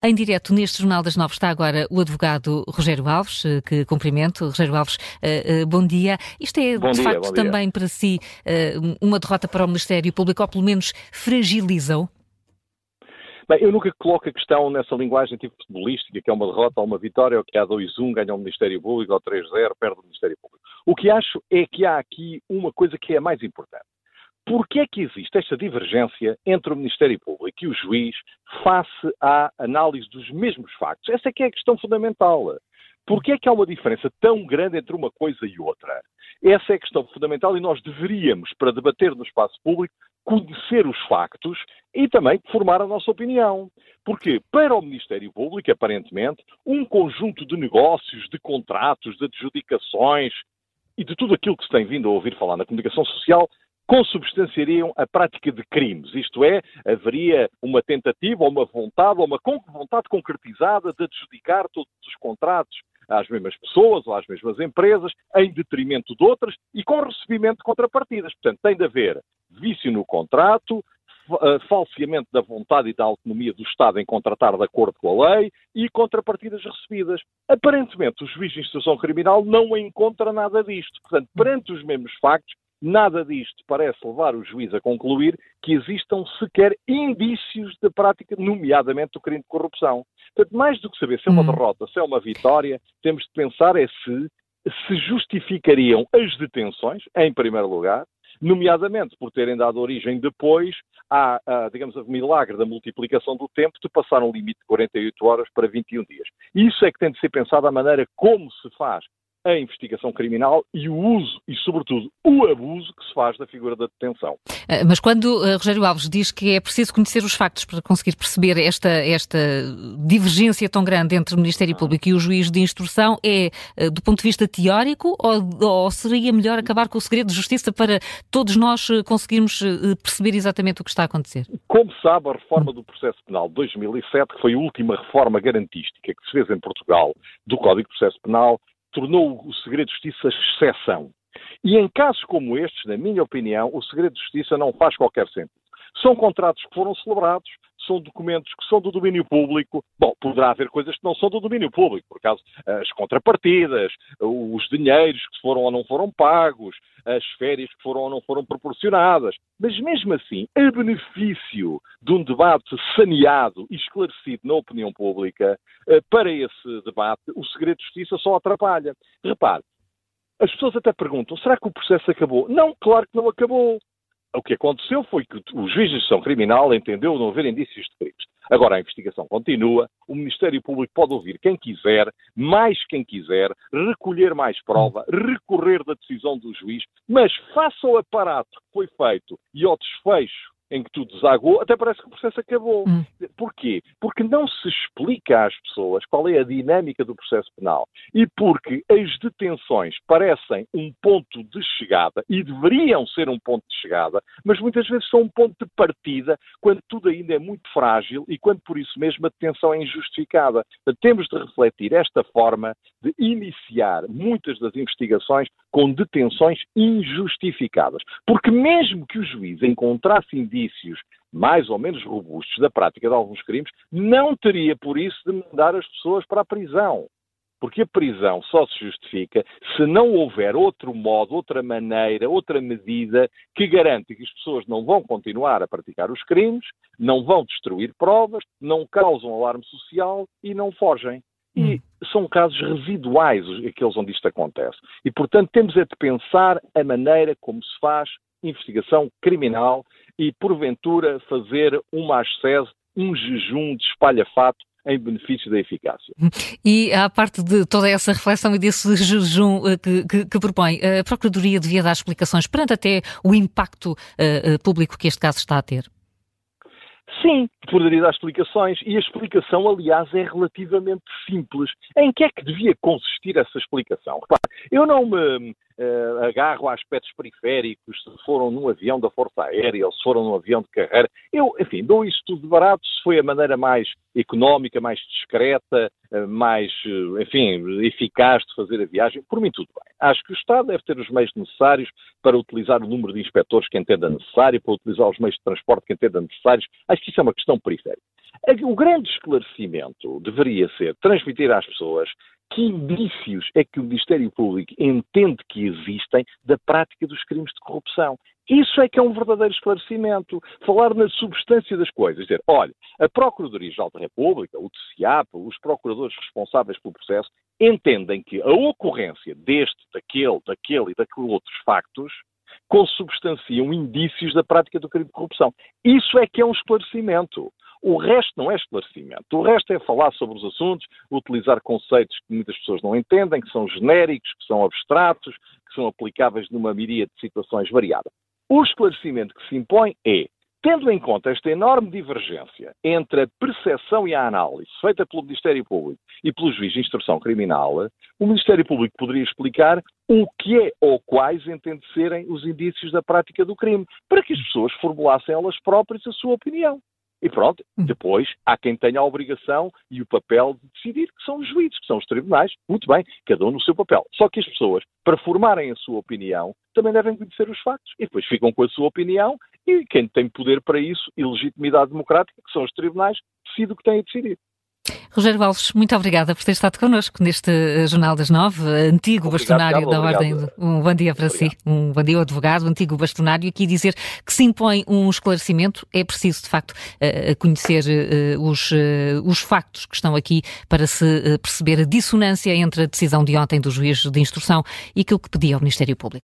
Em direto neste Jornal das Nove está agora o advogado Rogério Alves, eh, que cumprimento. Rogério Alves, uh, uh, bom dia. Isto é, bom de dia, facto, também dia. para si uma derrota para o Ministério Público, ou pelo menos fragilizam? Bem, eu nunca coloco a questão nessa linguagem tipo futebolística, que é uma derrota ou uma vitória, ou que há 2-1, ganha o Ministério Público, ou 3-0, perde o Ministério Público. O que acho é que há aqui uma coisa que é mais importante. Porquê é que existe esta divergência entre o Ministério Público e o juiz face à análise dos mesmos factos? Essa é que é a questão fundamental. Porquê é que há uma diferença tão grande entre uma coisa e outra? Essa é a questão fundamental e nós deveríamos, para debater no espaço público, conhecer os factos e também formar a nossa opinião. Porque, para o Ministério Público, aparentemente, um conjunto de negócios, de contratos, de adjudicações e de tudo aquilo que se tem vindo a ouvir falar na comunicação social consubstanciariam a prática de crimes. Isto é, haveria uma tentativa ou uma vontade ou uma vontade concretizada de adjudicar todos os contratos às mesmas pessoas ou às mesmas empresas, em detrimento de outras e com recebimento de contrapartidas. Portanto, tem de haver vício no contrato, eh, falseamento da vontade e da autonomia do Estado em contratar de acordo com a lei e contrapartidas recebidas. Aparentemente, o juiz de instrução criminal não encontra nada disto. Portanto, perante os mesmos factos, Nada disto parece levar o juiz a concluir que existam sequer indícios de prática, nomeadamente do crime de corrupção. Portanto, mais do que saber se é uma hum. derrota, se é uma vitória, temos de pensar é se se justificariam as detenções, em primeiro lugar, nomeadamente por terem dado origem depois à, à, digamos, ao milagre da multiplicação do tempo de passar um limite de 48 horas para 21 dias. Isso é que tem de ser pensado a maneira como se faz a investigação criminal e o uso e, sobretudo, o abuso que se faz da figura da detenção. Ah, mas quando uh, Rogério Alves diz que é preciso conhecer os factos para conseguir perceber esta, esta divergência tão grande entre o Ministério Público e o juiz de instrução, é uh, do ponto de vista teórico ou, ou, seria melhor acabar com o segredo de justiça para todos nós conseguirmos perceber exatamente o que está a acontecer? Como sabe, a reforma do processo penal de 2007, que foi a última reforma garantística que se fez em Portugal do Código de Processo Penal, tornou o segredo de justiça exceção. E em casos como estes, na minha opinião, o segredo de justiça não faz qualquer sentido. São contratos que foram celebrados, são documentos que são do domínio público. Bom, poderá haver coisas que não são do domínio público, por causa as contrapartidas, os dinheiros que foram ou não foram pagos, as férias que foram ou não foram proporcionadas. Mas mesmo assim, a benefício de um debate saneado e esclarecido na opinião pública, eh, para esse debate, o segredo de justiça só atrapalha. Repare, as pessoas até perguntam: será que o processo acabou? Não, claro que não acabou. O que aconteceu foi que o juiz de instrução criminal entendeu não haver indícios de crimes. Agora a investigação continua, o Ministério Público pode ouvir quem quiser, mais quem quiser, recolher mais prova, recorrer da decisão do juiz, mas faça o aparato que foi feito e ao desfecho em que tudo desagou, até parece que o processo acabou. Hum. Porquê? Porque não se explica às pessoas qual é a dinâmica do processo penal e porque as detenções parecem um ponto de chegada e deveriam ser um ponto de chegada, mas muitas vezes são um ponto de partida quando tudo ainda é muito frágil e quando por isso mesmo a detenção é injustificada. Temos de refletir esta forma de iniciar muitas das investigações com detenções injustificadas. Porque mesmo que o juiz encontrasse indícios mais ou menos robustos da prática de alguns crimes, não teria por isso de mandar as pessoas para a prisão. Porque a prisão só se justifica se não houver outro modo, outra maneira, outra medida que garante que as pessoas não vão continuar a praticar os crimes, não vão destruir provas, não causam alarme social e não fogem. E hum. são casos residuais aqueles onde isto acontece. E, portanto, temos é de pensar a maneira como se faz investigação criminal e, porventura, fazer uma ascese, um jejum de espalhafato em benefício da eficácia. E à parte de toda essa reflexão e desse jejum eh, que, que, que propõe, a Procuradoria devia dar explicações perante até o impacto uh, público que este caso está a ter? Sim, poderia dar explicações e a explicação, aliás, é relativamente simples. Em que é que devia consistir essa explicação? Repare, eu não me uh, agarro a aspectos periféricos, se foram num avião da Força Aérea ou se foram num avião de carreira. Eu, enfim, dou isso tudo barato se foi a maneira mais económica, mais discreta, uh, mais, uh, enfim, eficaz de fazer a viagem. Por mim, tudo bem. Acho que o Estado deve ter os meios necessários para utilizar o número de inspectores que entenda necessário, para utilizar os meios de transporte que entenda necessários. Acho que isso é uma questão periférica. O grande esclarecimento deveria ser transmitir às pessoas que indícios é que o Ministério Público entende que existem da prática dos crimes de corrupção. Isso é que é um verdadeiro esclarecimento. Falar na substância das coisas. Dizer, olha, a Procuradoria-Geral da República, o TCIAP, os procuradores responsáveis pelo processo, entendem que a ocorrência deste, daquele, daquele e daquele outros factos consubstanciam indícios da prática do crime de corrupção. Isso é que é um esclarecimento. O resto não é esclarecimento. O resto é falar sobre os assuntos, utilizar conceitos que muitas pessoas não entendem, que são genéricos, que são abstratos, que são aplicáveis numa miríade de situações variadas. O esclarecimento que se impõe é, tendo em conta esta enorme divergência entre a percepção e a análise feita pelo Ministério Público e pelo juiz de instrução criminal, o Ministério Público poderia explicar o que é ou quais entende serem os indícios da prática do crime, para que as pessoas formulassem elas próprias a sua opinião. E pronto, hum. depois há quem tenha a obrigação e o papel de decidir, que são os juízes, que são os tribunais. Muito bem, cada um no seu papel. Só que as pessoas, para formarem a sua opinião, também devem conhecer os factos. E depois ficam com a sua opinião e quem tem poder para isso e legitimidade democrática, que são os tribunais, decide o que têm a decidir. Rogério Alves, muito obrigada por ter estado connosco neste eh, Jornal das Nove, antigo obrigado, bastonário da Ordem. Um bom dia para obrigado. si, um bom dia, advogado, antigo bastonário, aqui dizer que se impõe um esclarecimento, é preciso, de facto, eh, conhecer eh, os, os factos que estão aqui para se perceber a dissonância entre a decisão de ontem do juiz de instrução e aquilo que pedia ao Ministério Público.